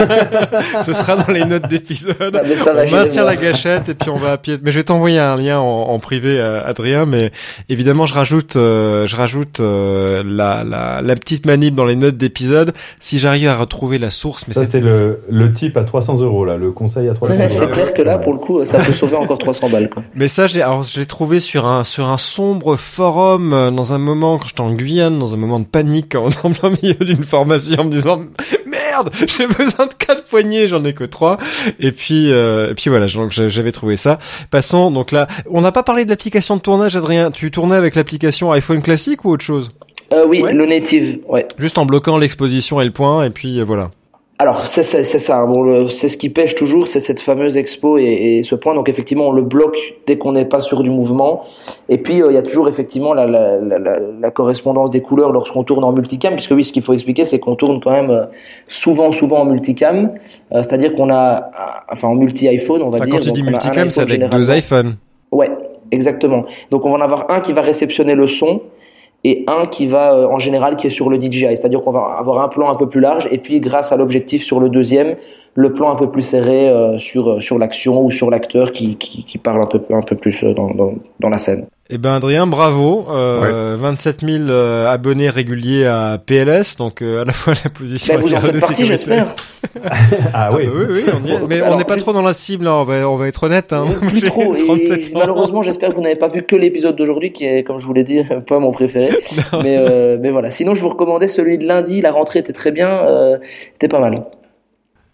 Ce sera dans les notes d'épisode. Ah, on maintient la gâchette et puis on va à pied. Mais je vais t'envoyer un lien en, privé, euh, Adrien. Mais évidemment, je rajoute, euh, je rajoute euh, la, la, la, petite manip dans les notes d'épisode si j'arrive à retrouver la source. Mais ça, c'est le, le type à 300 euros là, le conseil à 300 euros. C'est clair que là, pour le coup, ça peut sauver encore 300 balles. Quoi. Mais ça, j'ai, alors, je l'ai trouvé sur un sur un sombre forum dans un moment quand j'étais en Guyane, dans un moment de panique, en, en plein milieu d'une formation en me disant merde, j'ai besoin de quatre poignées, j'en ai que trois. Et puis euh, et puis voilà, donc j'avais trouvé ça. Passons donc là, on n'a pas parlé de l'application de tournage, Adrien. Tu tournais avec l'application iPhone classique ou autre chose? Euh, Oui, le native, ouais. Juste en bloquant l'exposition et le point, et puis euh, voilà. Alors c'est ça, bon, c'est ce qui pêche toujours, c'est cette fameuse expo et, et, ce point. Donc effectivement, on le bloque dès qu'on n'est pas sur du mouvement. Et puis euh, il y a toujours effectivement la, la, la, la correspondance des couleurs lorsqu'on tourne en multicam, puisque oui, ce qu'il faut expliquer, c'est qu'on tourne quand même euh, souvent, souvent en multicam. Euh, c'est-à-dire qu'on a, enfin en multi iPhone, on va dire. Quand tu dis multicam, c'est avec deux iPhones. Ouais, exactement. Donc on va en avoir un qui va réceptionner le son et un qui va euh, en général qui est sur le DJI, c'est-à-dire qu'on va avoir un plan un peu plus large et puis grâce à l'objectif sur le deuxième, le plan un peu plus serré euh, sur euh, sur l'action ou sur l'acteur qui, qui, qui parle un peu un peu plus dans, dans, dans la scène. Eh ben Adrien, bravo. Euh, 27 000 euh, abonnés réguliers à PLS, donc euh, à la fois la position. Ben vous en faites partie, j'espère. ah oui. Ah bah oui, oui, on y est. Mais on n'est pas trop dans la cible, hein, on va, on va être honnête. Hein. Plus trop. 37 ans. Malheureusement, j'espère que vous n'avez pas vu que l'épisode d'aujourd'hui, qui est, comme je vous l'ai dit, pas mon préféré. mais, euh, mais voilà. Sinon, je vous recommandais celui de lundi. La rentrée était très bien, euh, était pas mal.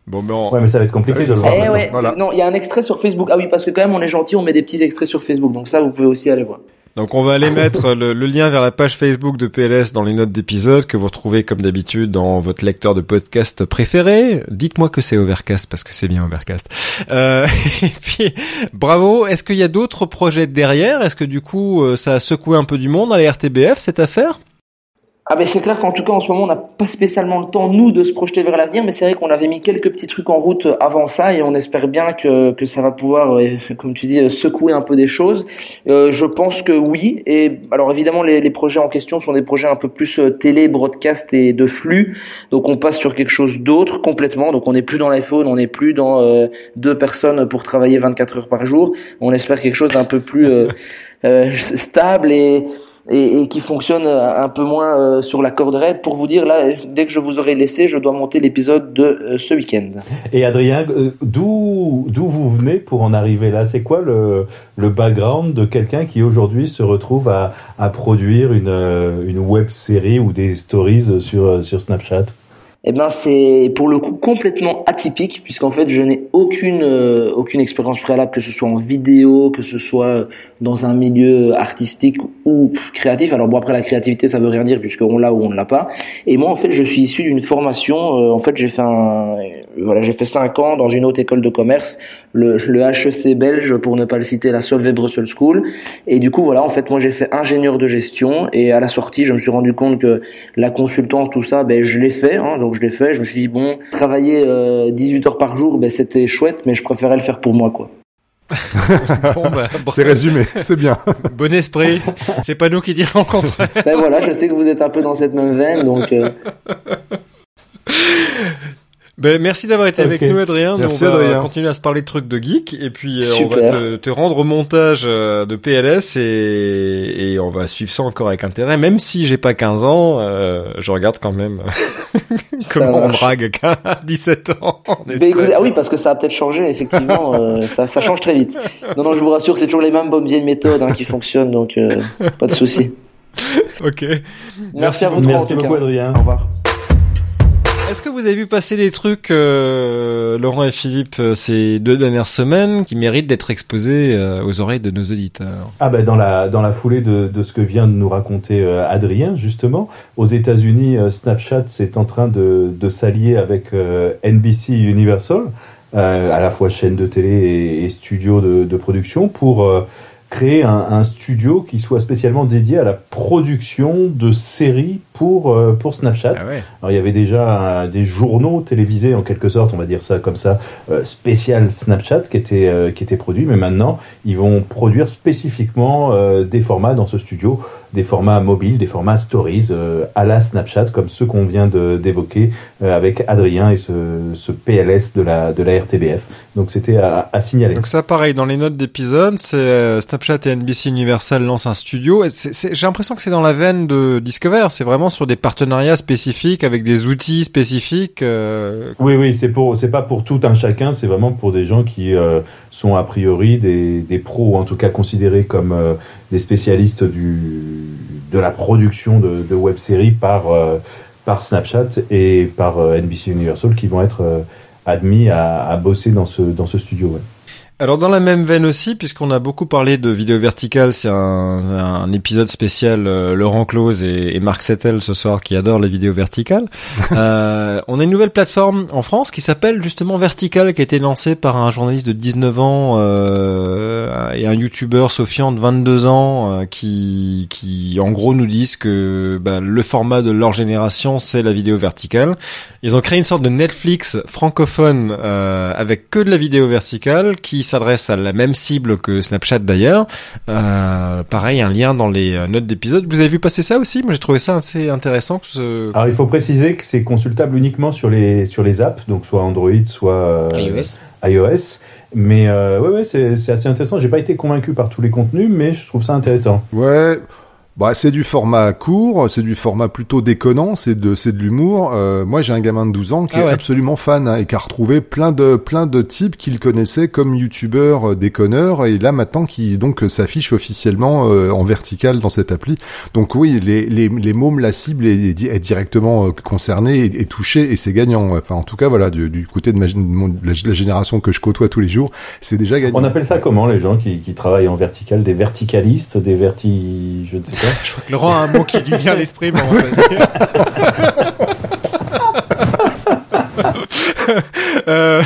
Bon, mais Ouais, mais ça va être compliqué de le voir. Eh ouais. Non, il y a un extrait sur Facebook. Ah oui, parce que quand même, on est gentil, on met des petits extraits sur Facebook. Donc ça, vous pouvez aussi aller voir. Donc on va aller mettre le, lien vers la page Facebook de PLS dans les notes d'épisode que vous retrouvez comme d'habitude dans votre lecteur de podcast préféré. Dites-moi que c'est Overcast parce que c'est bien Overcast. Euh, et puis bravo. Est-ce qu'il y a d'autres projets derrière? Est-ce que du coup euh, ça a secoué un peu du monde à la RTBF cette affaire? Ah ben c'est clair qu'en tout cas en ce moment on n'a pas spécialement le temps nous de se projeter vers l'avenir, mais c'est vrai qu'on avait mis quelques petits trucs en route avant ça et on espère bien que, que ça va pouvoir, euh, comme tu dis, euh, secouer un peu des choses. Euh, je pense que oui. Et alors évidemment les, les, projets en question sont des projets un peu plus euh, télé, broadcast et de flux, donc on passe sur quelque chose d'autre complètement. Donc on n'est plus dans l'iPhone, on n'est plus dans euh, deux personnes pour travailler 24 heures par jour. On espère quelque chose d'un peu plus stable et et, et, qui fonctionne euh, un peu moins euh, sur la corde raide. Pour vous dire, là, dès que je vous aurai laissé, je dois monter l'épisode de euh, ce week-end. Et Adrien, d'où d'où vous venez pour en arriver là? C'est quoi le, le background de quelqu'un qui aujourd'hui se retrouve à, à produire une, une web série ou des stories sur, sur Snapchat? Eh ben c'est pour le coup complètement atypique puisqu'en fait je n'ai aucune aucune expérience préalable que ce soit en vidéo que ce soit dans un milieu artistique ou créatif. Alors bon après la créativité ça veut rien dire puisque on l'a ou on ne l'a pas. Et moi en fait je suis issu d'une formation. Euh, en fait j'ai fait un voilà j'ai fait cinq ans dans une haute école de commerce, le, le HEC belge pour ne pas le citer, la Solvay Brussels School. Et du coup voilà en fait moi j'ai fait ingénieur de gestion et à la sortie je me suis rendu compte que la consultance tout ça ben je l'ai fait hein, donc je l'ai fait. Je me suis dit bon travailler euh, 18 heures par jour ben c'était chouette mais je préférais le faire pour moi quoi. Bah, c'est résumé, c'est bien. Bon esprit, c'est pas nous qui dirons le contraire. Ben voilà, je sais que vous êtes un peu dans cette même veine, donc. Euh... Ben, merci d'avoir été avec nous, Adrien. on va continuer à se parler de trucs de geek et puis euh, on va te, te, rendre au montage euh, de PLS et, et, on va suivre ça encore avec intérêt. Même si j'ai pas 15 ans, euh, je regarde quand même comment on drague à 17 ans. ah oui, parce que ça a peut-être changé, effectivement. euh, ça, ça, change très vite. Non, non, je vous rassure, c'est toujours les mêmes bonnes vieilles méthodes hein, qui fonctionnent, donc pas de souci. ok. Merci, à vous Merci beaucoup. Adrien. Au revoir. Est-ce que vous avez vu passer des trucs, euh, Laurent et Philippe, euh, ces deux dernières semaines qui méritent d'être exposés euh, aux oreilles de nos auditeurs? Ah ben dans la dans la foulée de, de ce que vient de nous raconter euh, Adrien justement, aux États-Unis, euh, Snapchat c'est en train de, de s'allier avec NBC Universal, à la fois chaîne de télé et, et studio de, de production, pour créer un, un studio qui soit spécialement dédié à la production de séries pour euh, pour Snapchat. Ah ouais. Alors il y avait déjà euh, des journaux télévisés en quelque sorte, on va dire ça comme ça, euh, spécial Snapchat qui était euh, qui était produit, mais maintenant ils vont produire spécifiquement euh, des formats dans ce studio, des formats mobiles, des formats stories euh, à la Snapchat comme ceux qu'on vient d'évoquer euh, avec Adrien et ce, ce PLS de la de la RTBF. Donc c'était à, à signaler. Donc ça, pareil, dans les notes d'épisode, c'est euh, Snapchat et NBC Universal lancent un studio. J'ai l'impression que c'est dans la veine de Discover. C'est vraiment sur des partenariats spécifiques avec des outils spécifiques. euh, Oui, oui, c'est pour, c'est pas pour tout un chacun, c'est vraiment pour des gens qui euh, sont a priori des, des pros, ou en tout cas considérés comme euh, des spécialistes de la production de, web-séries par, euh, par Snapchat et par euh, NBC Universal qui vont être euh, admis à, bosser dans ce, studio. Alors dans la même veine aussi, puisqu'on a beaucoup parlé de vidéo verticale, c'est un, un épisode spécial euh, Laurent Close et, et Marc Settel ce soir qui adorent les vidéos verticales. Euh, on a une nouvelle plateforme en France qui s'appelle justement Vertical, qui a été lancée par un journaliste de 19 ans euh, et un youtubeur Sofian de 22 ans euh, qui, qui en gros nous disent que bah, le format de leur génération c'est la vidéo verticale. Ils ont créé une sorte de Netflix francophone euh, avec que de la vidéo verticale qui s'adresse à la même cible que Snapchat d'ailleurs. Euh, pareil, un lien dans les euh, notes d'épisode. Vous avez vu passer ça aussi? Moi j'ai trouvé ça assez intéressant. Que ce... Alors il faut préciser que c'est consultable uniquement sur les, sur les apps, donc soit Android, soit euh, iOS. Mais euh, ouais, ouais, c'est c'est assez intéressant. J'ai pas été convaincu par tous les contenus, mais je trouve ça intéressant. Ouais. Bah, c'est du format court, c'est du format plutôt déconnant, c'est de c'est de l'humour. Euh, moi, j'ai un gamin de 12 ans qui Ah est ouais. absolument fan hein, et qui a retrouvé plein de plein de types qu'il connaissait comme youtubeurs euh, déconneurs et là maintenant qui donc euh, s'affiche officiellement euh, en vertical dans cette appli. Donc oui, les les les mômes la cible est, est directement euh, concernée et, et touchée et c'est gagnant. Enfin, en tout cas, voilà, du, du côté de, ma, gén- mon- de la, la génération que je côtoie tous les jours, c'est déjà gagnant. On appelle ça comment les gens qui, qui travaillent en vertical? Des verticalistes, des verti... je ne sais Je crois que Laurent a un mot qui lui vient à l'esprit. Euh,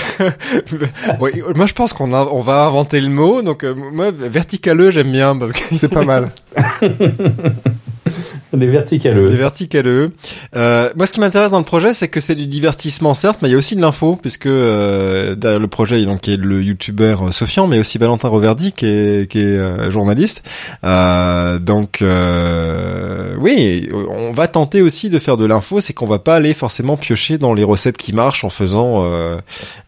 bon, moi je pense qu'on a, on va inventer le mot. Donc euh, moi verticaleux j'aime bien parce que C'est pas mal. Des verticaleux. Des verticaleux. Euh, moi, ce qui m'intéresse dans le projet, c'est que c'est du divertissement, certes, mais il y a aussi de l'info, puisque euh, derrière le projet, donc il y a le youtubeur euh, Sofian, mais aussi Valentin Roverdi, qui est, qui est euh, journaliste. Euh, donc, euh, oui, on va tenter aussi de faire de l'info, c'est qu'on va pas aller forcément piocher dans les recettes qui marchent en faisant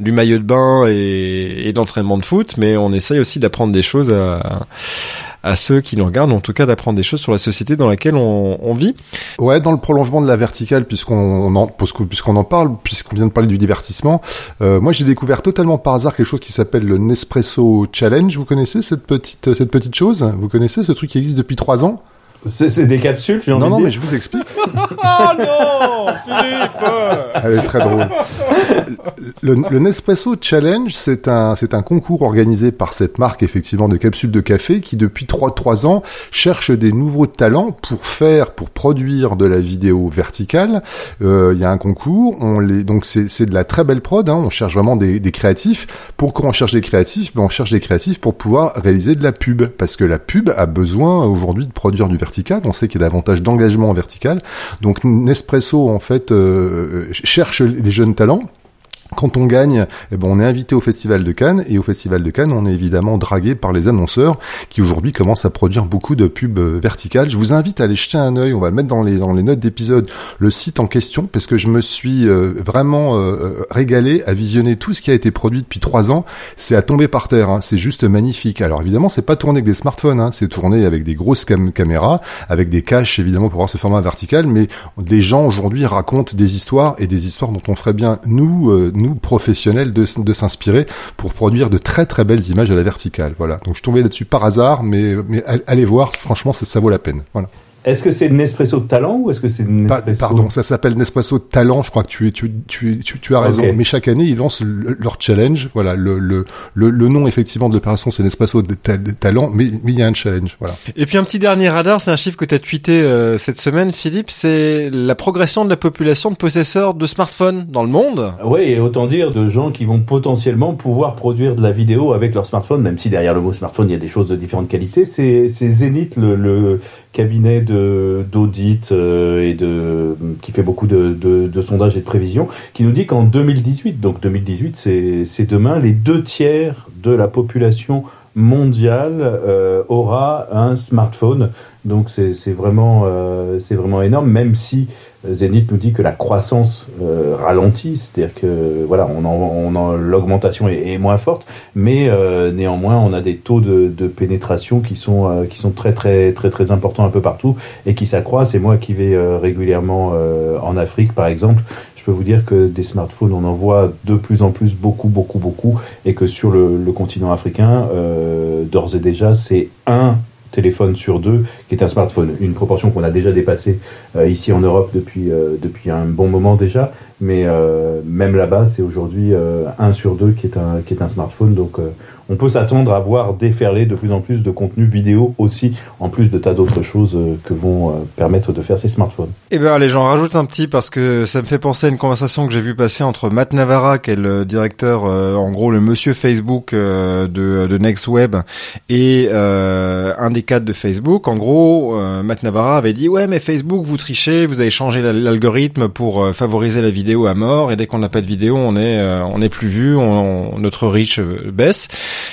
du maillot de bain et, et de de foot, mais on essaye aussi d'apprendre des choses à à ceux qui nous regardent, en tout cas d'apprendre des choses sur la société dans laquelle on, vit. Ouais, dans le prolongement de la verticale, puisqu'on on en, en parle, puisqu'on vient de parler du divertissement, euh, moi j'ai découvert totalement par hasard quelque chose qui s'appelle le Nespresso Challenge. Vous connaissez cette petite cette petite chose? Vous connaissez ce truc qui existe depuis trois ans? C'est c'est des capsules, j'ai envie Non, de non, dire. mais je vous explique. Oh non, Philippe Elle est très drôle. Le, le Nespresso Challenge, c'est un, c'est un concours organisé par cette marque, effectivement, de capsules de café qui, depuis trois, trois ans, cherche des nouveaux talents pour faire, pour produire de la vidéo verticale. Euh, Il y a un concours, on les, donc c'est, c'est de la très belle prod, hein, on cherche vraiment des, des créatifs. Pourquoi on cherche des créatifs? Ben, on cherche des créatifs pour pouvoir réaliser de la pub. Parce que la pub a besoin aujourd'hui de produire du vertical. On sait qu'il y a davantage d'engagement en vertical. Donc Nespresso en fait euh, cherche les jeunes talents. Quand on gagne, eh ben, on est invité au Festival de Cannes et au Festival de Cannes, on est évidemment dragué par les annonceurs qui aujourd'hui commencent à produire beaucoup de pubs euh, verticales. Je vous invite à aller jeter un œil. On va mettre dans les dans les notes d'épisode le site en question parce que je me suis euh, vraiment euh, régalé à visionner tout ce qui a été produit depuis trois ans. C'est à tomber par terre. hein. C'est juste magnifique. Alors évidemment, c'est pas tourné avec des smartphones. hein. C'est tourné avec des grosses cam- caméras, avec des caches évidemment pour voir ce format vertical. Mais des gens aujourd'hui racontent des histoires et des histoires dont on ferait bien nous euh, nous professionnels de, s'inspirer pour produire de très très belles images à la verticale. Voilà. Donc je tombé là-dessus par hasard, mais mais allez voir. Franchement, ça, ça vaut la peine. Voilà. Est-ce que c'est Nespresso Talent ou est-ce que c'est Nespresso... Pardon, ça s'appelle Nespresso Talent. Je crois que tu, tu, tu, tu, tu as raison. Mais chaque année, ils lancent leur challenge. Voilà, le, le, le, nom effectivement de l'opération, c'est Nespresso de, Talent, mais, mais il y a un challenge. Voilà. Et puis un petit dernier radar, c'est un chiffre que tu as tweeté euh, cette semaine, Philippe. C'est la progression de la population de possesseurs de smartphones dans le monde. Oui, et autant dire de gens qui vont potentiellement pouvoir produire de la vidéo avec leur smartphone, même si derrière le mot smartphone, il y a des choses de différentes qualités. C'est Zenith, le, le cabinet d'audit euh, et de qui fait beaucoup de, de, de, sondages et de prévisions, qui nous dit qu'en 2018, donc 2018 c'est demain, les deux tiers de la population mondiale euh, aura un smartphone. Donc c'est vraiment euh, vraiment énorme, même si Zenith nous dit que la croissance euh, ralentit, c'est-à-dire que voilà, on en, on l'augmentation est, moins forte, mais euh, néanmoins on a des taux de, de pénétration qui sont qui sont très très très très importants un peu partout et qui s'accroissent. Et moi qui vais régulièrement en Afrique par exemple, peux vous dire que des smartphones on en voit de plus en plus beaucoup beaucoup beaucoup et que sur le, le continent africain d'ores et déjà c'est un téléphone sur deux qui est un smartphone. Une proportion qu'on a déjà dépassée euh, ici en Europe depuis, euh, depuis un bon moment déjà, mais euh, même là-bas, c'est aujourd'hui un sur deux qui est un, qui est un smartphone. Donc on peut s'attendre à voir déferler de plus en plus de contenu vidéo aussi, en plus de tas d'autres choses euh, que vont euh, permettre de faire ces smartphones. Eh ben allez, j'en rajoute un petit parce que ça me fait penser à une conversation que j'ai vu passer entre Matt Navarra, qui est le directeur, euh, en gros le monsieur Facebook de, de NextWeb, et un des cadres de Facebook. En gros, Matt Navarra avait dit ouais mais Facebook vous trichez, vous avez changé l'algorithme pour favoriser la vidéo à mort, et dès qu'on n'a pas de vidéo, on est on est plus vu, on, notre reach baisse.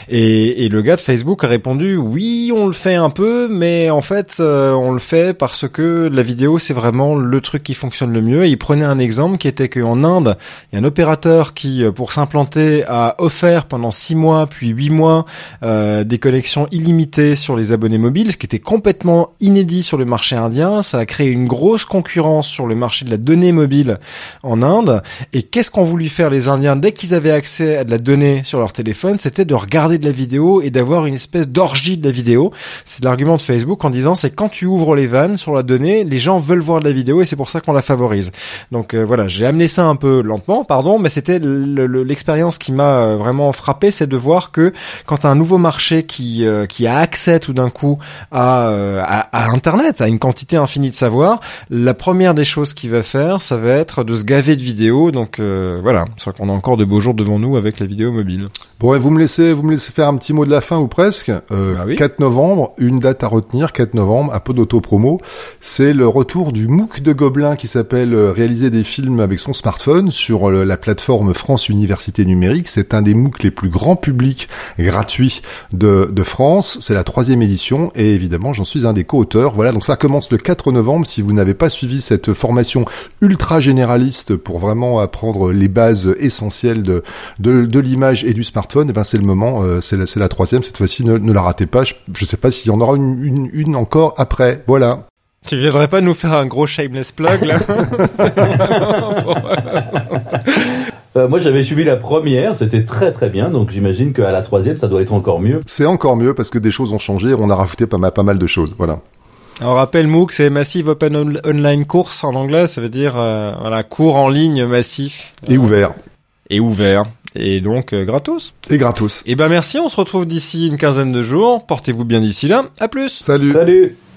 Et, et, le gars de Facebook a répondu oui, on le fait un peu, mais en fait, euh, on le fait parce que la vidéo c'est vraiment le truc qui fonctionne le mieux. Et il prenait un exemple qui était qu'en Inde, il y a un opérateur qui, euh, pour s'implanter, a offert pendant six mois puis huit mois euh, des connexions illimitées sur les abonnés mobiles, ce qui était complètement inédit sur le marché indien. Ça a créé une grosse concurrence sur le marché de la donnée mobile en Inde. Et qu'est-ce qu'ont voulu faire les Indiens dès qu'ils avaient accès à de la donnée sur leur téléphone? C'était de regarder de la vidéo et d'avoir une espèce d'orgie de la vidéo. C'est l'argument de Facebook en disant c'est quand tu ouvres les vannes sur la donnée, les gens veulent voir de la vidéo et c'est pour ça qu'on la favorise. Donc euh, voilà, j'ai amené ça un peu lentement, pardon, mais c'était l'expérience qui m'a euh, vraiment frappé, c'est de voir que quand un nouveau marché qui euh, qui a accès tout d'un coup à, à, Internet, à une quantité infinie de savoir, la première des choses qu'il va faire, ça va être de se gaver de vidéos. Donc voilà, c'est qu'on a encore de beaux jours devant nous avec la vidéo mobile. Bon, et vous me laissez vous me laissez faire un petit mot de la fin ou presque. Euh, 4 bah novembre, une date à retenir, 4 novembre, un peu d'auto-promo. C'est le retour du MOOC de Gobelin qui s'appelle euh, Réaliser des films avec son smartphone sur euh, la plateforme France Université Numérique. C'est un des MOOC les plus grands publics gratuits de, de France. C'est la troisième édition et évidemment j'en suis un des co-auteurs. Voilà, donc ça commence le 4 novembre. Si vous n'avez pas suivi cette formation ultra généraliste pour vraiment apprendre les bases essentielles de, de, de l'image et du smartphone, et eh ben c'est le moment, euh, c'est la, la, troisième cette fois-ci, ne, ne, la ratez pas. Je, je sais pas s'il y en aura une, une, une, encore après. Voilà. Tu viendrais pas nous faire un gros shameless plug là? euh, moi, j'avais suivi la première, c'était très très bien, donc j'imagine qu'à la troisième, ça doit être encore mieux. C'est encore mieux parce que des choses ont changé, on a rajouté pas mal, pas mal de choses, voilà. On rappelle MOOC, c'est Massive Open Online Course en anglais, ça veut dire euh, voilà cours en ligne massif et ouvert. Et ouvert et donc euh, gratos. Et gratos. Et eh ben merci, on se retrouve d'ici une quinzaine de jours. Portez-vous bien d'ici là. À plus. Salut. Salut.